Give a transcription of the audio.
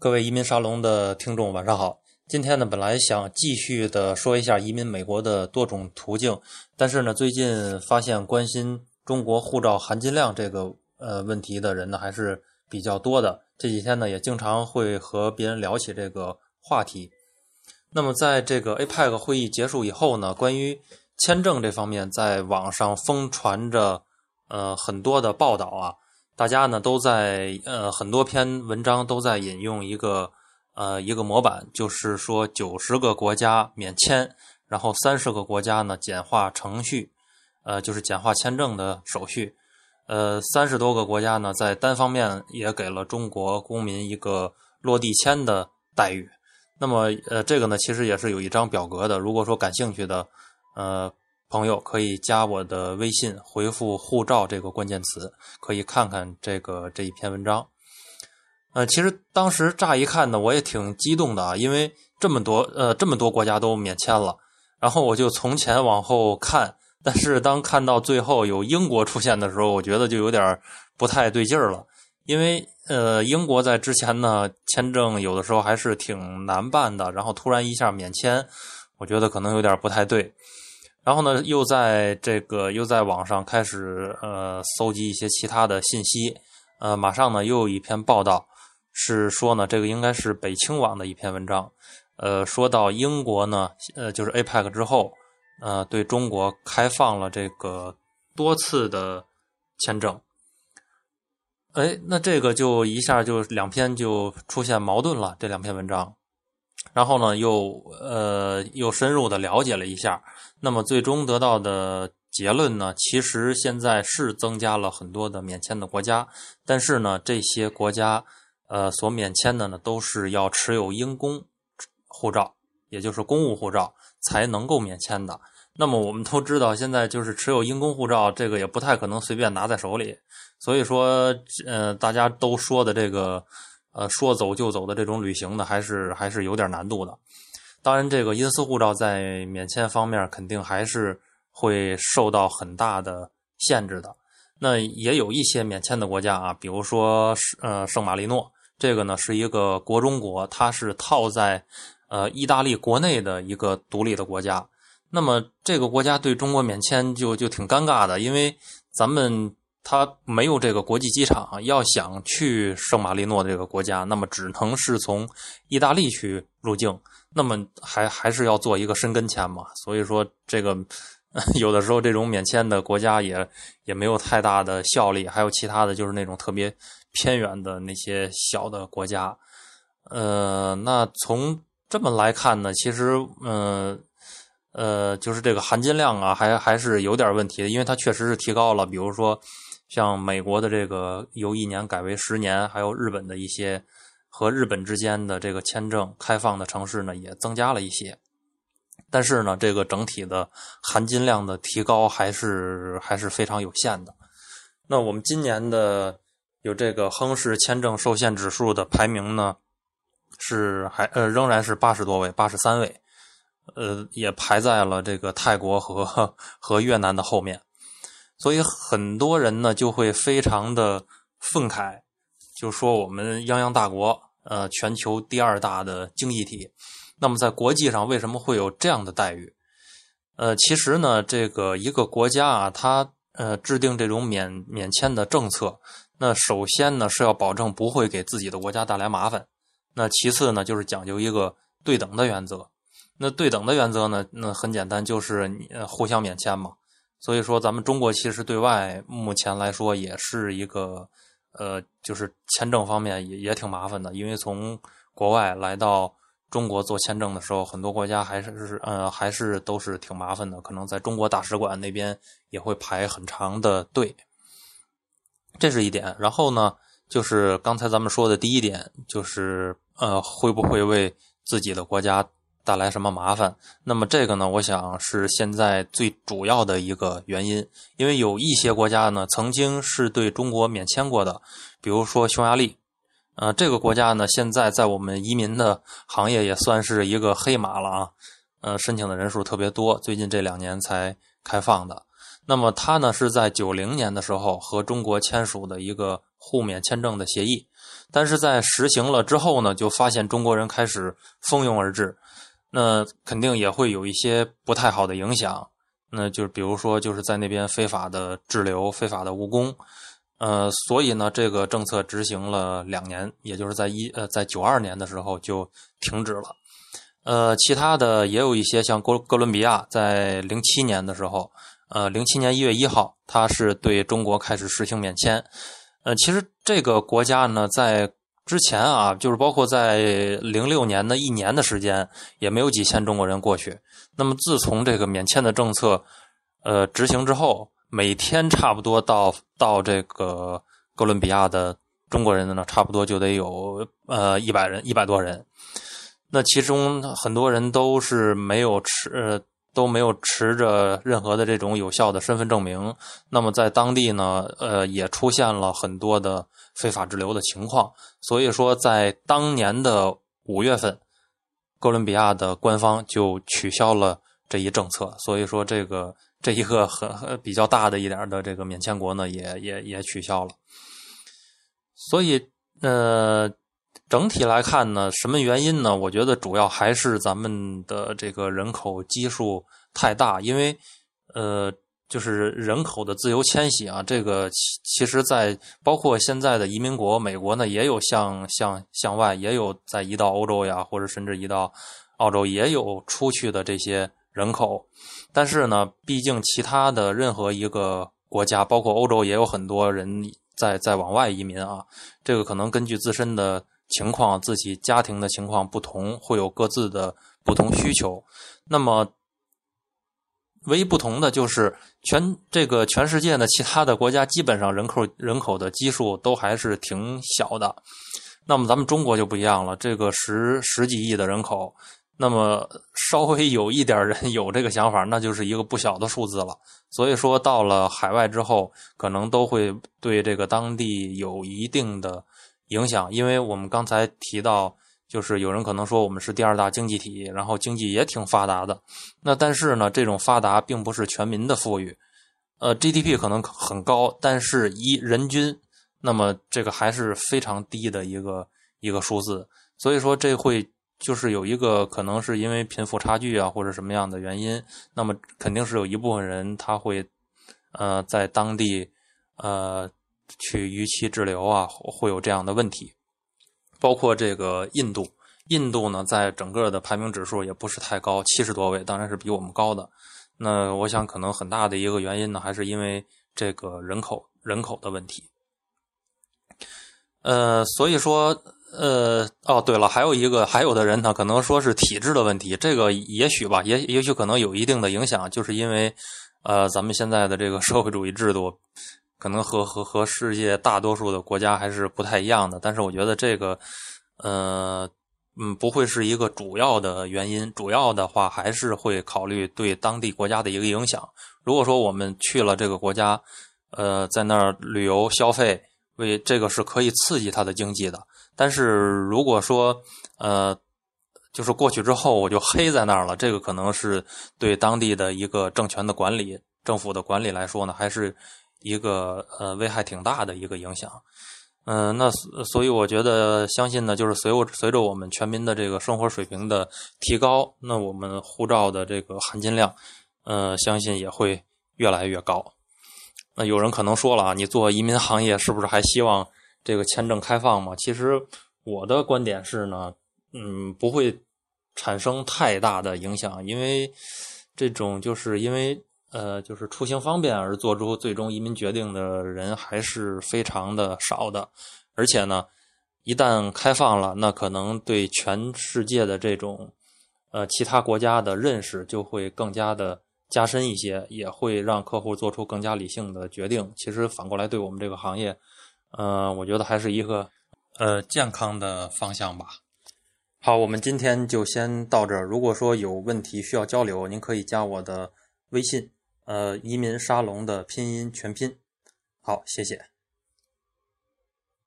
各位移民沙龙的听众，晚上好。今天呢，本来想继续的说一下移民美国的多种途径，但是呢，最近发现关心中国护照含金量这个呃问题的人呢，还是比较多的。这几天呢，也经常会和别人聊起这个话题。那么，在这个 APEC 会议结束以后呢，关于签证这方面，在网上疯传着呃很多的报道啊。大家呢都在呃很多篇文章都在引用一个呃一个模板，就是说九十个国家免签，然后三十个国家呢简化程序，呃就是简化签证的手续，呃三十多个国家呢在单方面也给了中国公民一个落地签的待遇。那么呃这个呢其实也是有一张表格的，如果说感兴趣的呃。朋友可以加我的微信，回复“护照”这个关键词，可以看看这个这一篇文章。呃，其实当时乍一看呢，我也挺激动的啊，因为这么多呃这么多国家都免签了，然后我就从前往后看，但是当看到最后有英国出现的时候，我觉得就有点不太对劲儿了，因为呃英国在之前呢签证有的时候还是挺难办的，然后突然一下免签，我觉得可能有点不太对。然后呢，又在这个又在网上开始呃搜集一些其他的信息，呃，马上呢又有一篇报道是说呢，这个应该是北青网的一篇文章，呃，说到英国呢，呃，就是 APEC 之后，呃，对中国开放了这个多次的签证，哎，那这个就一下就两篇就出现矛盾了，这两篇文章。然后呢，又呃又深入的了解了一下，那么最终得到的结论呢，其实现在是增加了很多的免签的国家，但是呢，这些国家呃所免签的呢，都是要持有英公护照，也就是公务护照才能够免签的。那么我们都知道，现在就是持有英公护照，这个也不太可能随便拿在手里，所以说呃大家都说的这个。呃，说走就走的这种旅行呢，还是还是有点难度的。当然，这个因私护照在免签方面肯定还是会受到很大的限制的。那也有一些免签的国家啊，比如说呃圣马力诺，这个呢是一个国中国，它是套在呃意大利国内的一个独立的国家。那么这个国家对中国免签就就挺尴尬的，因为咱们。他没有这个国际机场，要想去圣马力诺这个国家，那么只能是从意大利去入境，那么还还是要做一个申根签嘛。所以说，这个 有的时候这种免签的国家也也没有太大的效力。还有其他的就是那种特别偏远的那些小的国家，呃，那从这么来看呢，其实，嗯。呃，就是这个含金量啊，还还是有点问题的，因为它确实是提高了，比如说。像美国的这个由一年改为十年，还有日本的一些和日本之间的这个签证开放的城市呢，也增加了一些。但是呢，这个整体的含金量的提高还是还是非常有限的。那我们今年的有这个亨氏签证受限指数的排名呢，是还呃仍然是八十多位，八十三位，呃也排在了这个泰国和 和越南的后面。所以很多人呢就会非常的愤慨，就说我们泱泱大国，呃，全球第二大的经济体，那么在国际上为什么会有这样的待遇？呃，其实呢，这个一个国家啊，它呃制定这种免免签的政策，那首先呢是要保证不会给自己的国家带来麻烦，那其次呢就是讲究一个对等的原则，那对等的原则呢，那很简单，就是你互相免签嘛。所以说，咱们中国其实对外目前来说也是一个，呃，就是签证方面也也挺麻烦的，因为从国外来到中国做签证的时候，很多国家还是是呃还是都是挺麻烦的，可能在中国大使馆那边也会排很长的队，这是一点。然后呢，就是刚才咱们说的第一点，就是呃会不会为自己的国家。带来什么麻烦？那么这个呢？我想是现在最主要的一个原因，因为有一些国家呢曾经是对中国免签过的，比如说匈牙利，呃，这个国家呢现在在我们移民的行业也算是一个黑马了啊，呃，申请的人数特别多，最近这两年才开放的。那么它呢是在九零年的时候和中国签署的一个互免签证的协议，但是在实行了之后呢，就发现中国人开始蜂拥而至，那肯定也会有一些不太好的影响。那就是比如说就是在那边非法的滞留、非法的务工，呃，所以呢，这个政策执行了两年，也就是在一呃在九二年的时候就停止了。呃，其他的也有一些像哥哥伦比亚，在零七年的时候。呃，零七年一月一号，它是对中国开始实行免签。呃，其实这个国家呢，在之前啊，就是包括在零六年的一年的时间，也没有几千中国人过去。那么自从这个免签的政策呃执行之后，每天差不多到到这个哥伦比亚的中国人的呢，差不多就得有呃一百人，一百多人。那其中很多人都是没有持。都没有持着任何的这种有效的身份证明，那么在当地呢，呃，也出现了很多的非法滞留的情况。所以说，在当年的五月份，哥伦比亚的官方就取消了这一政策。所以说，这个这一个很比较大的一点的这个免签国呢，也也也取消了。所以，呃。整体来看呢，什么原因呢？我觉得主要还是咱们的这个人口基数太大，因为呃，就是人口的自由迁徙啊，这个其其实，在包括现在的移民国美国呢，也有向向向外，也有在移到欧洲呀，或者甚至移到澳洲，也有出去的这些人口。但是呢，毕竟其他的任何一个国家，包括欧洲，也有很多人在在往外移民啊。这个可能根据自身的。情况自己家庭的情况不同，会有各自的不同需求。那么，唯一不同的就是全这个全世界的，其他的国家基本上人口人口的基数都还是挺小的。那么咱们中国就不一样了，这个十十几亿的人口，那么稍微有一点人有这个想法，那就是一个不小的数字了。所以说，到了海外之后，可能都会对这个当地有一定的。影响，因为我们刚才提到，就是有人可能说我们是第二大经济体，然后经济也挺发达的。那但是呢，这种发达并不是全民的富裕，呃，GDP 可能很高，但是一人均，那么这个还是非常低的一个一个数字。所以说，这会就是有一个可能是因为贫富差距啊，或者什么样的原因，那么肯定是有一部分人他会呃在当地呃。去逾期滞留啊，会有这样的问题。包括这个印度，印度呢，在整个的排名指数也不是太高，七十多位，当然是比我们高的。那我想，可能很大的一个原因呢，还是因为这个人口人口的问题。呃，所以说，呃，哦，对了，还有一个，还有的人呢，可能说是体制的问题，这个也许吧，也也许可能有一定的影响，就是因为，呃，咱们现在的这个社会主义制度。可能和和和世界大多数的国家还是不太一样的，但是我觉得这个，呃，嗯，不会是一个主要的原因。主要的话还是会考虑对当地国家的一个影响。如果说我们去了这个国家，呃，在那儿旅游消费，为这个是可以刺激它的经济的。但是如果说，呃，就是过去之后我就黑在那儿了，这个可能是对当地的一个政权的管理、政府的管理来说呢，还是。一个呃危害挺大的一个影响，嗯，那所以我觉得相信呢，就是随我随着我们全民的这个生活水平的提高，那我们护照的这个含金量，呃，相信也会越来越高。那有人可能说了啊，你做移民行业是不是还希望这个签证开放吗？其实我的观点是呢，嗯，不会产生太大的影响，因为这种就是因为。呃，就是出行方便而做出最终移民决定的人还是非常的少的，而且呢，一旦开放了，那可能对全世界的这种呃其他国家的认识就会更加的加深一些，也会让客户做出更加理性的决定。其实反过来对我们这个行业，呃，我觉得还是一个呃健康的方向吧。好，我们今天就先到这儿。如果说有问题需要交流，您可以加我的微信。呃，移民沙龙的拼音全拼，好，谢谢。